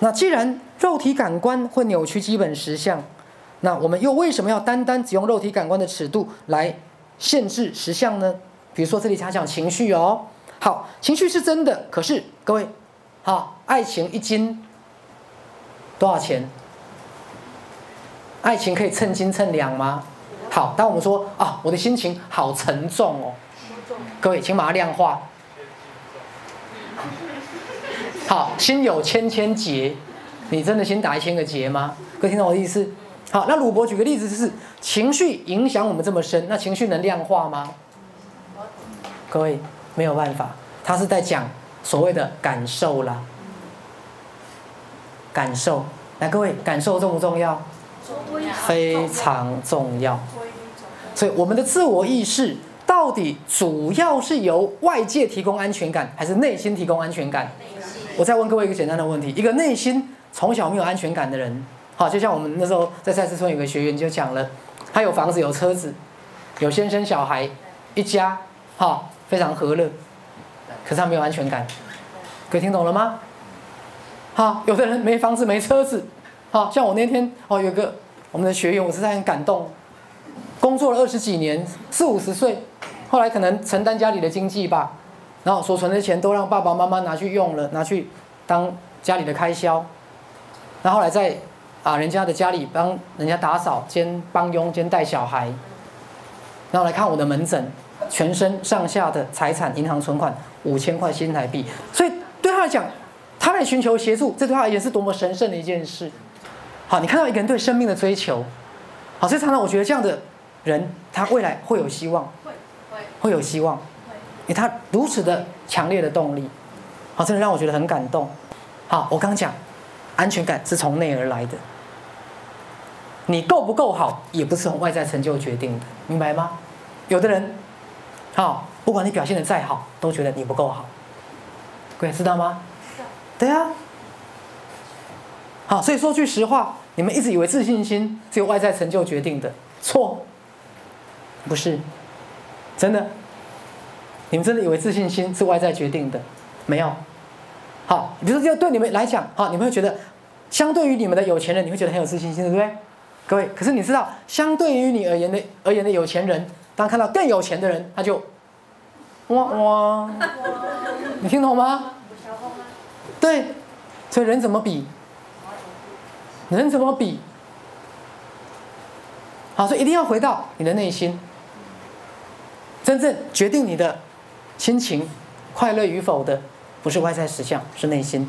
那既然肉体感官会扭曲基本实相，那我们又为什么要单单只用肉体感官的尺度来限制实相呢？比如说这里讲讲情绪哦，好，情绪是真的，可是各位，好，爱情一斤多少钱？爱情可以称斤称两吗？好，当我们说啊，我的心情好沉重哦，各位，请把它量化。好，心有千千结，你真的先打一千个结吗？各位听懂我的意思？好，那鲁伯举个例子，就是情绪影响我们这么深，那情绪能量化吗？各位没有办法，他是在讲所谓的感受啦，感受。来，各位，感受重不重要？非常重要。所以，我们的自我意识到底主要是由外界提供安全感，还是内心提供安全感？我再问各位一个简单的问题：一个内心从小没有安全感的人，好，就像我们那时候在赛斯村有个学员就讲了，他有房子、有车子、有先生、小孩，一家，哈，非常和乐，可是他没有安全感。各位听懂了吗？好，有的人没房子、没车子，好像我那天哦，有个我们的学员，我实在很感动，工作了二十几年，四五十岁，后来可能承担家里的经济吧。然后所存的钱都让爸爸妈妈拿去用了，拿去当家里的开销。然后来在啊人家的家里帮人家打扫兼帮佣兼带小孩。然后来看我的门诊，全身上下的财产银行存款五千块新台币。所以对他来讲，他来寻求协助，这对他而言是多么神圣的一件事。好，你看到一个人对生命的追求，好，所以常常我觉得这样的人，他未来会有希望，会会会有希望。他如此的强烈的动力，好，真的让我觉得很感动。好，我刚讲，安全感是从内而来的。你够不够好，也不是从外在成就决定的，明白吗？有的人，好，不管你表现的再好，都觉得你不够好。各位知道吗？对啊。好，所以说句实话，你们一直以为自信心是由外在成就决定的，错，不是，真的。你们真的以为自信心是外在决定的？没有。好，比如说，就对你们来讲，好，你们会觉得，相对于你们的有钱人，你会觉得很有自信心，对不对？各位，可是你知道，相对于你而言的而言的有钱人，当看到更有钱的人，他就，哇哇，你听懂吗？对，所以人怎么比？人怎么比？好，所以一定要回到你的内心，真正决定你的。亲情快乐与否的，不是外在实相，是内心。